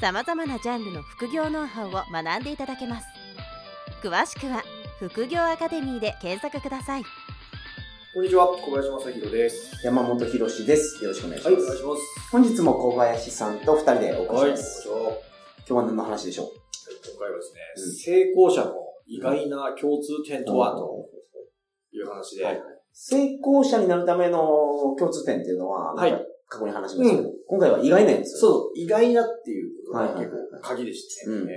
さまざまなジャンルの副業ノウハウを学んでいただけます詳しくは副業アカデミーで検索くださいこんにちは、小林正弘です。山本博史です。よろしくお願いします。はい、お願いします。本日も小林さんと二人でお送りはい、します。今今日は何の話でしょう？回はですね、うん成功者の意外な共通点とはという話で、はい成功者になるための共通点っていうのは、はい過去に話しましたけど、今回は意外なやつ。そう、意外なっていうことが結構鍵でして。ね。うん。えーっ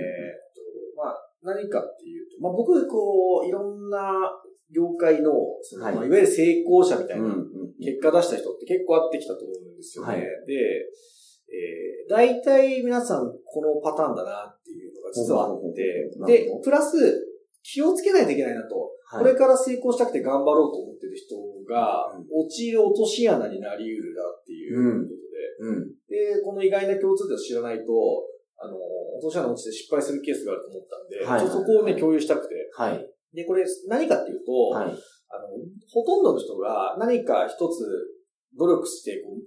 と、まあ、何かっていうと、まあ僕、こう、いろんな業界の、そのはい。いまあ、いわゆる成功者みたい。なん結果出した人って結構会ってきたと思うんですよね。はい。で、えー、大体皆さんこのパターンだなっていうのが実はあってでプラス気をつけないといけないなと、はい。これから成功したくて頑張ろうと思ってる人がうん、陥る落とし穴になり得るなっていううん。で、で、この意外な共通点を知らないと、あの、落とし穴落ちて失敗するケースがあると思ったんで、はいそこをね、共有したくて。はい。で、これ何かっていうと、はい。あの、ほとんどの人が何か一つ努力して、こう、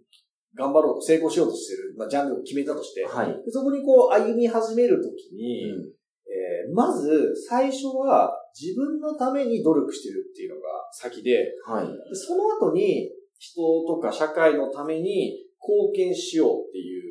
頑張ろうと、成功しようとしてる、まあ、ジャンルを決めたとして、はい。でそこにこう、歩み始めるときに、うんえーまず、最初は自分のために努力してるっていうのが先で、はい。でその後に人とか社会のために貢献しようっていう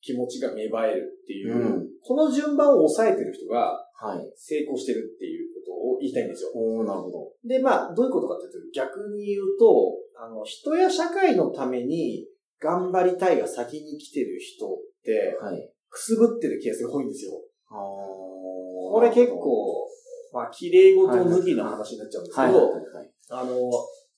気持ちが芽生えるっていう、うんこの順番を抑えてる人がはい。成功してるっていうことを言いたいんですよ。なるほど。で、まあ、どういうことかっていうと、逆に言うと、あの、人や社会のために頑張りたいが先に来てる人って、はい。くすぶってるケースが多いんですよ。あーこれ結、構、まあ、綺麗事抜きの話になっちゃうんですけはい。ど。あの、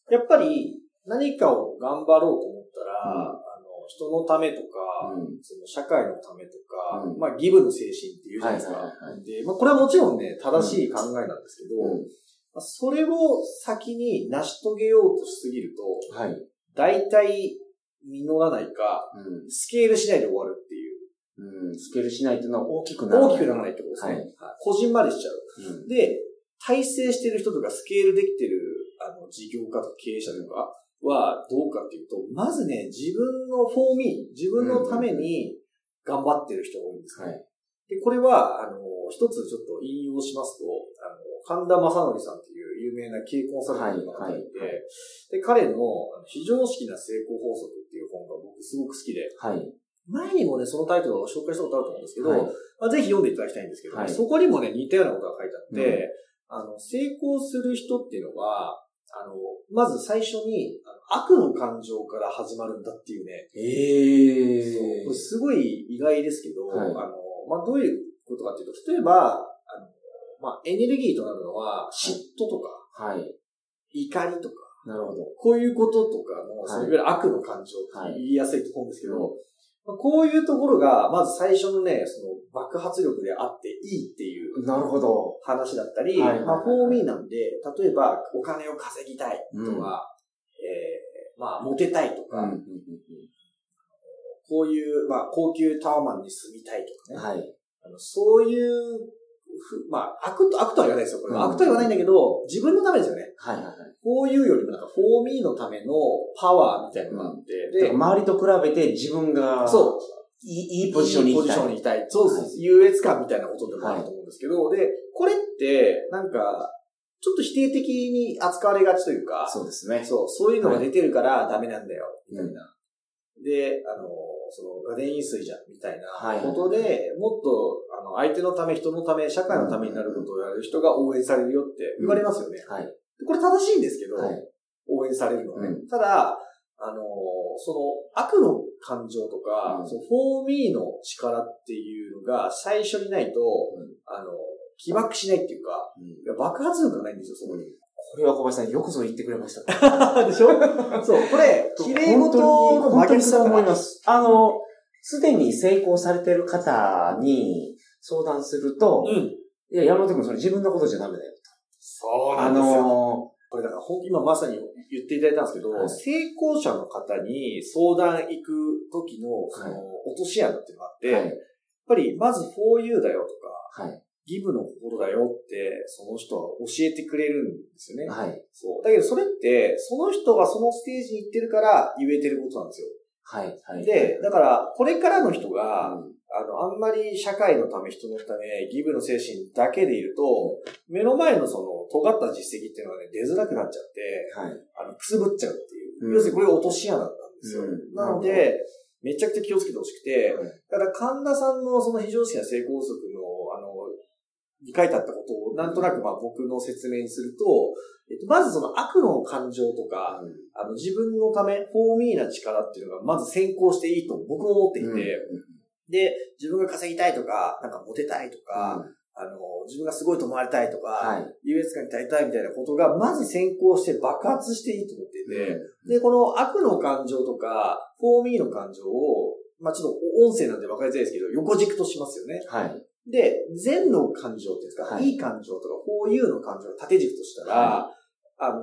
やっぱり何かを頑張ろうと思ったら、うん人のためとか、うんその社会のためとか、うんまあ、ギブの精神っていうじゃないですか。はいはいはいで、まあ、これはもちろんね、正しい考えなんですけど、うんまあそれを先に成し遂げようとしすぎると、はい。大体実らないか、うん。スケールしないで終わるっていう。うん。スケールしないっていうのは大きくならない。大きくならないってことですね。はいはいこじんまりしちゃう。うん。で、体制してる人とかスケールできてる、あの、事業家とか経営者とかはどうかっていうと、まずね、自分のフォーミー、自分のために頑張ってる人が多いんですね。はい。で、これは、あの、一つちょっと引用しますと、あの、神田正則さんっていう有名な経営コンサルタントの方がいて、はいはいで、彼の非常識な成功法則っていう本が僕すごく好きで、はい。前にもね、そのタイトルを紹介したことあると思うんですけど、はいまあ、ぜひ読んでいただきたいんですけど、はいそこにもね、似たようなことが書いてあって、あの、成功する人っていうのは、あの、まず最初に、悪の感情から始まるんだっていうね、ええこれすごい意外ですけど、はい。あの、まあ、どういうことかっていうと、例えば、あの、まあ、エネルギーとなるのは、嫉妬とか、はい。怒りとか、なるほど。こういうこととかの、はい。そういわゆる悪の感情はい。って言いやすいと思うんですけど、うん。まあこういうところが、まず最初のね、その爆発力であっていいっていうなるほど。話だったり、はいはいはいまあ、フォーミーなんで、例えばお金を稼ぎたいとうんか、えーまあ、モテたいとか、うんうんうんこういう、まあ、高級タワマンに住みたいとかね、うんはい。あのそういうふ、まあ、悪と、悪とは言わないですよ、これは。うん悪とは言わないんだけど、自分のためですよね。はいはいはい。こういうよりもなんか、フォーミーのためのパワーみたいなのがあって、で、周りと比べて自分が、そう。いい、いいポジションに行きたい。いいポジションに行きたい。そうそう、優越感みたいなことでもあると思うんですけど、で、これって、なんか、ちょっと否定的に扱われがちというか、そうですね。そう、そういうのが出てるからダメなんだよ、みたいうんな。で、あの、その、ガデン飲水じゃん、みたいはいなことで、もっと、あの、相手のため、人のため、社会のためになることをやる人が応援されるよって言われますよね。はい。でこれ正しいんですけど、はい。応援されるのはね。うんただ、あの、その悪の感情とか、うんそのフォーミーの力っていうのが最初にないと、うんあの、起爆しないっていうか、うん爆発力がないんですよ、そこに。これは小林さんよくぞ言ってくれました。でしょ？そう、これ、綺麗事の本当にそう思いす。ます。あの、すでに成功されてる方に、相談すると、うん。いや、山本君それ自分のことじゃダメだよ。そうあなんですよ。のこれだから今まさに言っていただいたんですけど、はい成功者の方に相談行く時の、その、落とし穴っていうのがあって、ー、はいやっ。ぱりまず 4U だよとか、はい。ギブの心だよって、その人は教えてくれるんですよね。はい。そう。だけどそれって、その人がそのステージに行ってるから言えてることなんですよ。はい。はい。で、だから、これからの人うが、んあの、あんまり社会のため、人のため、ギブの精神だけでいると、目の前のその、尖った実績っていうのがね、出づらくなっちゃって、はい。あの、くすぶっちゃうっていう。うん要するにこれが落とし穴なんですよ。うんなので、めちゃくちゃ気をつけてほしくて、はいだから神田さんのその非常識な成功則に書いてあったことを、なんとなくまあ僕の説明にすると、えっと、まずその悪の感情とか、あの、自分のため、フォーミーな力っていうのが、まず先行していいと僕も思っていて、うんで、自分が稼ぎたいとか、なんかモテたいとか、あの、自分がすごいと思われたいとか、はい。優越感に耐えたいみたいなことが、まず先行して爆発していいと思っていて、で、で、この悪の感情とか、フォーミーの感情を、まあちょっと音声なんで分かりづらいですけど、横軸としますよね。はい。で、善の感情っていうんですか、はいい、い感情とか、フォーユーの感情が縦軸としたら、あの、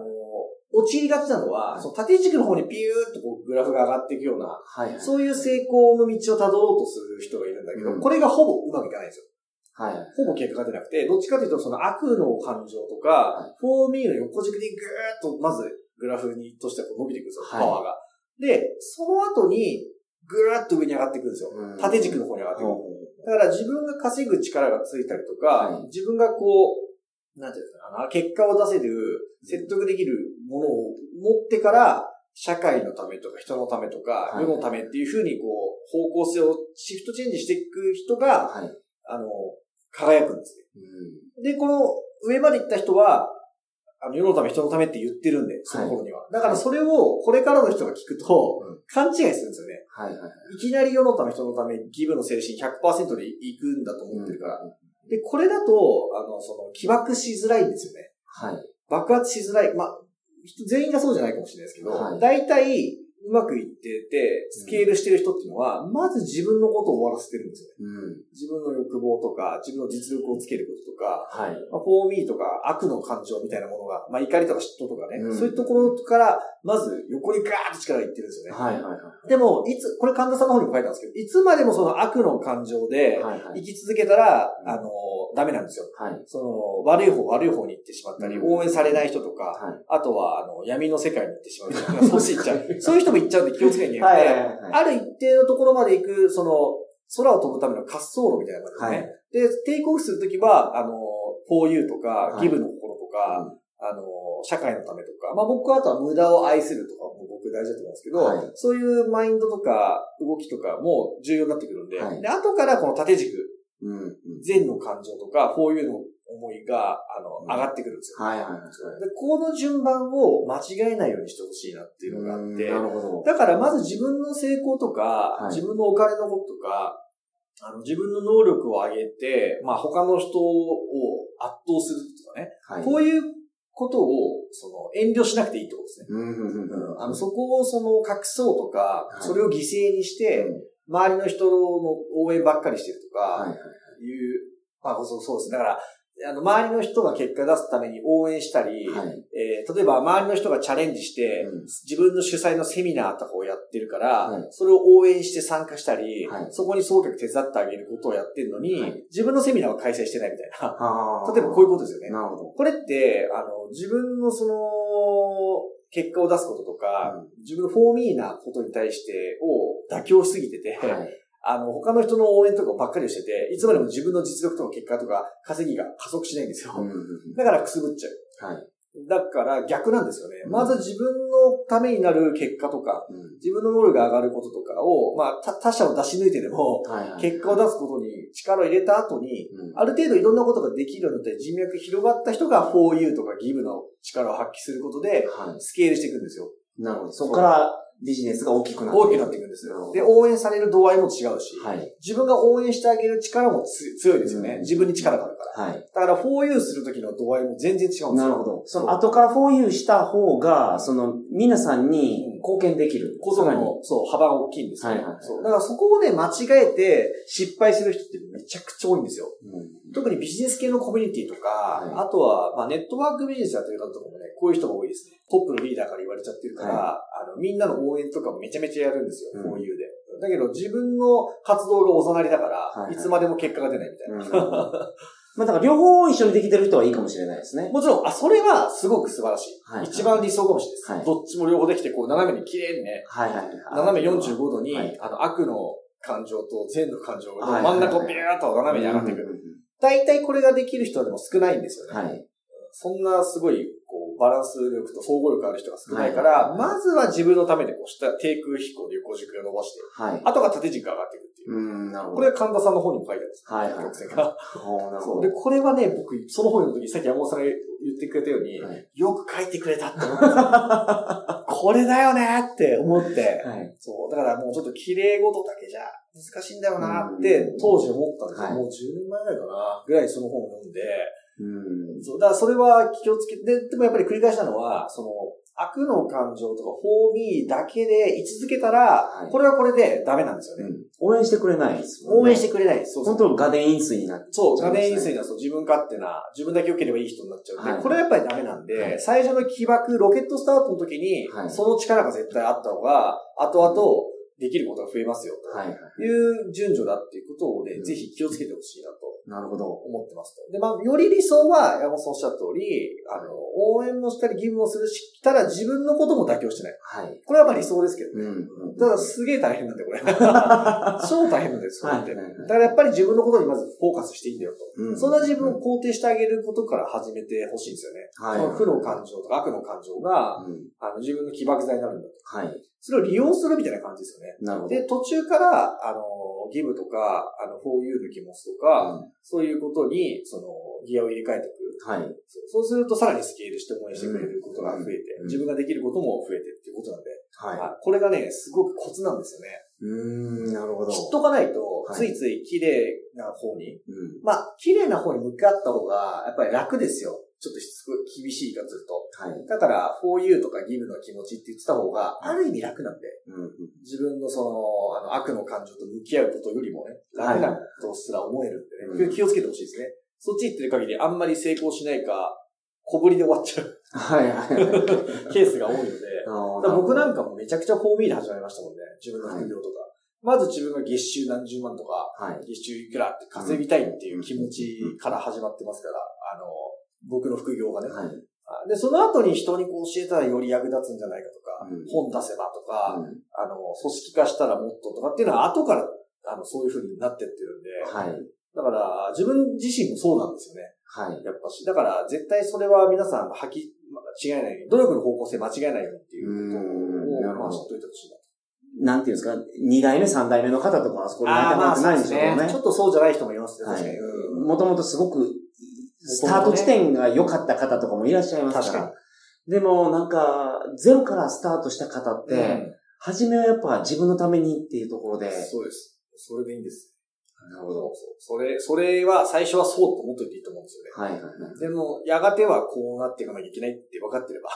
陥りがちなのは、はいその縦軸の方にピューっとこうグラフが上がっていくような、はい。そういう成功の道をたどろうとする人がいるんだけど、うんこれがほぼうまくいかないんですよ。はい。ほぼ結果が出なくて、どっちかというとその悪の感情とか、はいフォーミーの横軸でぐーっとまずグラフにとしてはこう伸びていくんですよ、はいパワーが。で、その後にぐーっと上に上がっていくんですよ。うん縦軸の方に上がっていく。ほだから自分が稼ぐ力がついたりとか、はい自分がこう、なんていうかな、結果を出せる、説得できるものを持ってから、社会のためとか人のためとか、はい世のためっていうふうにこう、方向性をシフトチェンジしていく人が、はい。あの、輝くんですうんね。で、この上まで行った人は、あの、世のため人のためって言ってるんで、その頃には。だからそれを、これからの人が聞くとうん、勘違いするんですよね。はい。はい。いきなり世のため人のため、ギブの精神100%でいくんだと思ってるから。で、これだと、あの、その、起爆しづらいんですよね。はい。爆発しづらい。まあ、人全員がそうじゃないかもしれないですけど、はい大体、うまくいってて、スケールしてる人っていうのは、まず自分のことを終わらせてるんですよね。うん。自分の欲望とか、自分の実力をつけることとか、はい。まあ、フォーミーとか悪の感情みたいなものが、まあ、怒りとか嫉妬とかね、うんそういうところから、まず横にガーッと力がいってるんですよね。はい。はい。でも、いつ、これ神田さんの方にも書いたんですけど、いつまでもその悪の感情ではい。はい。生き続けたら、うんあの、ダメなんですよ。はい。その、悪い方、悪い方に行ってしまったり、うん応援されない人とか、はい。あとは、あの、闇の世界に行ってしまう人とか、そうしっちゃう。そういう人も行っちゃうんで気をつけなきゃいけないはいはいある一定のところまで行く、その、空を飛ぶための滑走路みたいな感じですね。はいで、テイクオフするときは、あの、4U とか、はいギブの心とか、あの、社会のためとか、まあ僕はあとは無駄を愛するとかも僕大事だと思うんですけど、はいそういうマインドとか動きとかも重要になってくるんで、はいで後からこの縦軸、うん。うん。善の感情とか、4U の思いが、あの、うん上がってくるんですよ。はい。はい。はい。で、この順番を間違えないようにしてほしいなっていうのがあって、なるほど。だからまず自分の成功とか、はい自分のお金のこととか、あの自分の能力を上げて、まあ他の人を圧倒するとかね、はい。こういうことを、その、遠慮しなくていいってことですね。うん。うん。うん。あの、そこをその、隠そうとか、はいそれを犠牲にして、周りの人の応援ばっかりしてるとか、はい。はい。いう、まあそうそうですね。だから、あの、周りの人が結果出すために応援したり、はい。えー例えば周りの人がチャレンジして、うん自分の主催のセミナーとかをやってるから、はいそれを応援して参加したり、はいそこに総客手伝ってあげることをやってるのに、はい自分のセミナーは開催してないみたいな。例えばこういうことですよね。なるほど。これって、あの、自分のその、結果を出すこととか、う自分のフォーミーなことに対してを妥協しすぎてて、はい。あの、他の人の応援とかばっかりをしてて、いつまでも自分の実力とか結果とか稼ぎが加速しないんですよ。だからくすぶっちゃう。はい。だから逆なんですよね。うんまず自分のためになる結果とか、うん。自分の能力が上がることとかを、まあ、他他者を出し抜いてでも。結果を出すことに力を入れた後に、うん。ある程度いろんなことができるようになって人脈広がった人が 4U とか Give の力を発揮することで、はスケールしていくんですよ。い。なるほど。そこからビジネスが大きくなって大きくなっていくんですよ。で、応援される度合いも違うし、はい。自分が応援してあげる力もつ強いですよね。うん自分に力があるから。はい。だから 4U するときの度合いも全然違うんですよ。なるほど。その後から 4U した方が、その皆さんに貢献できる。ことの、そう、幅が大きいんですよ、はいはいはいそう。だからそこをね、間違えて失敗する人ってめちゃくちゃ多いんですよ。うん。特にビジネス系のコミュニティとか、はいあとは、まあ、ネットワークビジネスやってる方とかもね、こういう人が多いですね。トップのリーダーから言われちゃってるから、あの、みんなの応援とかもめちゃめちゃやるんですよ、うんこういうで。だけど自分の活動がおざなりだから、いはいいつまでも結果が出ないみたいな。うんまあだから両方一緒にできてる人はいいかもしれないですね。もちろん、あ、それはすごく素晴らしい。はい一番理想かもしれないです。はいどっちも両方できて、こう、斜めに綺麗にね、はいはい。斜め45度に、はいあの、悪の感情と善の感情がはい真ん中をビューっと斜めに上がってくる。る。大体これができる人はでも少ないんですよね。はい。そんなすごい、バランス力と総合力ある人が少ないから、まずは自分のためにこうした低空飛行で横軸を伸ばして、はい。あとが縦軸が上がっていくっていう。うん、なるほど。これは神田さんの本にも書いてあるんです。はいはい曲線が。なるほど。これはね、僕、その本の時、さっき山本さんが言ってくれたように、はいよく書いてくれたって思った。これだよねって思って、はい。そう。だからもうちょっと綺麗事だけじゃ難しいんだよなって当時思ったんですよ。はいもう10年前ぐらいかな。ぐらいその本を読んで、うん。そう。だからそれは気をつけて、ででもやっぱり繰り返したのは、その、悪の感情とか、フォーミーだけで居続けたら、はいこれはこれでダメなんですよね。応援してくれないですね。応援してくれない。そうそう本当ガデン飲水になって。そう、そう画面飲水だと自分勝手な、自分だけ良ければいい人になっちゃうんで、はいこれはやっぱりダメなんで、はい最初の起爆、ロケットスタートの時に、はいその力が絶対あった方が、後々できることが増えますよ、はいはい。という順序だっていうことをね、うんぜひ気をつけてほしいなとなるほど。思ってますと。で、まあ、より理想は、山本さんおっしゃった通り、あの、応援もしたり、義務もするし、したら自分のことも妥協してない。はい。これはまあ理想ですけどね。うん。ただすげえ大変なんで、これ。超大変なんです、これって。だからやっぱり自分のことにまずフォーカスしていいんだよと。うんそんな自分を肯定してあげることから始めてほしいんですよね。はい。その負の感情とか悪の感情が、うんあの自分の起爆剤になるんだと。はい。それを利用するみたいな感じですよね。なるほど。で、途中から、あの、ギブとか、あの、フォーユーの気持ちとか、うんそういうことに、その、ギアを入れ替えていく。はい。そうすると、さらにスケールして応援してくれることが増えて、うん自分ができることも増えてっていうことなんで、ははいこれがね、すごくコツなんですよね。い。うーん、なるほど。知っとかないと、はいついつい綺麗な方に、うん。まあ、綺麗な方に向かった方が、やっぱり楽ですよ。ちょっとしつこい、厳しいかずっと。はい。だから、for you とか give の気持ちって言ってた方が、ある意味楽なんで、うん。自分のその、あの、悪の感情と向き合うことよりもね、楽なことすら思えるんでね、うん気をつけてほしいですね。そっち行ってる限り、あんまり成功しないか、小ぶりで終わっちゃうはいはいはい。ケースが多いので、僕なんかもめちゃくちゃ 4B で始まりましたもんね。自分の副業とか。まず自分が月収何十万とか、はい。月収いくらって稼ぎたいっていう気持ちから始まってますから、あの、僕の副業がね。はい。あで、その後に人にこう教えたらより役立つんじゃないかとか、うん本出せばとか、うんあの、組織化したらもっととかっていうのは後から、あの、そういう風になってってるんで、はい。だから、自分自身もそうなんですよね。はい。やっぱし。だから、絶対それは皆さん、はき、ま違えないように、努力の方向性間違えないようにっていうことを、まあ、知っといてほしいなと。なんていうんですか、二代目、三代目の方とかはそこに当てはまってないんでしょうねちょ。っとそうじゃない人もいますね、確かに。もともとすごく、スタート地点が良かった方とかもいらっしゃいますから。確かでも、なんか、ゼロからスタートした方って、うん初めはやっぱ自分のためにっていうところで。そうです。それでいいんです。なるほど。それ、それは最初はそうと思っといていいと思うんですよね。はいはいはい。でも、やがてはこうなっていかなきゃいけないって分かってれば、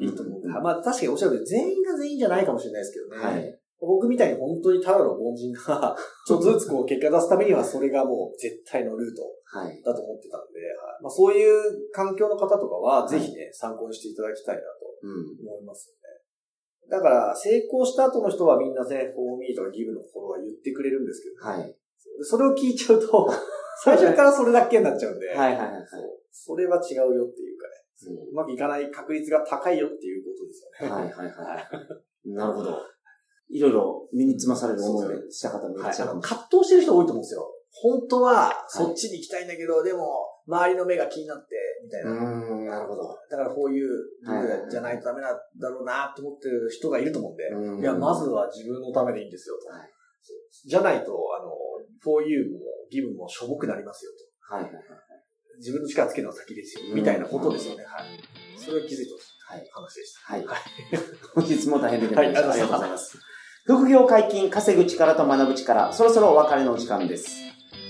いいと思うんで。まあ確かにおっしゃるように全員が全員じゃないかもしれないですけどね。はい。僕みたいに本当にただの凡人が、ちょっとずつこう結果出すためにはそれがもう絶対のルートはい。だと思ってたんで、はいまあ、そういう環境の方とかはぜひね、参考にしていただきたいなとうん。思いますよね。だから、成功した後の人はみんなね、フォーミーとかギブのことは言ってくれるんですけど、はい。でそれを聞いちゃうと、最初からそれだけになっちゃうんで、はいはいはいはい。そうそれは違うよっていうかね、うまくいかない確率が高いよっていうことですよね。はいはいはい。なるほど。いろいろ身につまされる思いをした方もいらはい、っしゃるかもしれ葛藤してる人多いと思うんですよ。本当は、そっちに行きたいんだけど、でも、周りの目が気になって、みたいな。なるほど。だからこういうじゃないとダメなんだろうなと思ってる人がいると思うんで、うんいや、まずは自分のためでいいんですよと。はいじゃないと、あの、for you も give もしょぼくなりますよと。はいはいはい。自分の力つけるのは先ですよ。みたいなことですよね。はい。それを気づいてほしい。はい話でした。はい。本日も大変でございました。はいありがとうございます。副業解禁、稼ぐ力と学ぶ力、そろそろお別れのお時間です。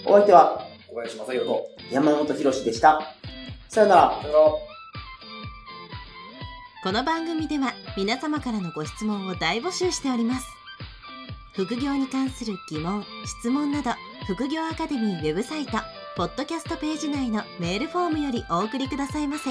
お相手は小林正宏と。山本博史でした。さよなら。さよなら。この番組では皆様からのご質問を大募集しております副業に関する疑問質問など副業アカデミーウェブサイトポッドキャストページ内のメールフォームよりお送りくださいませ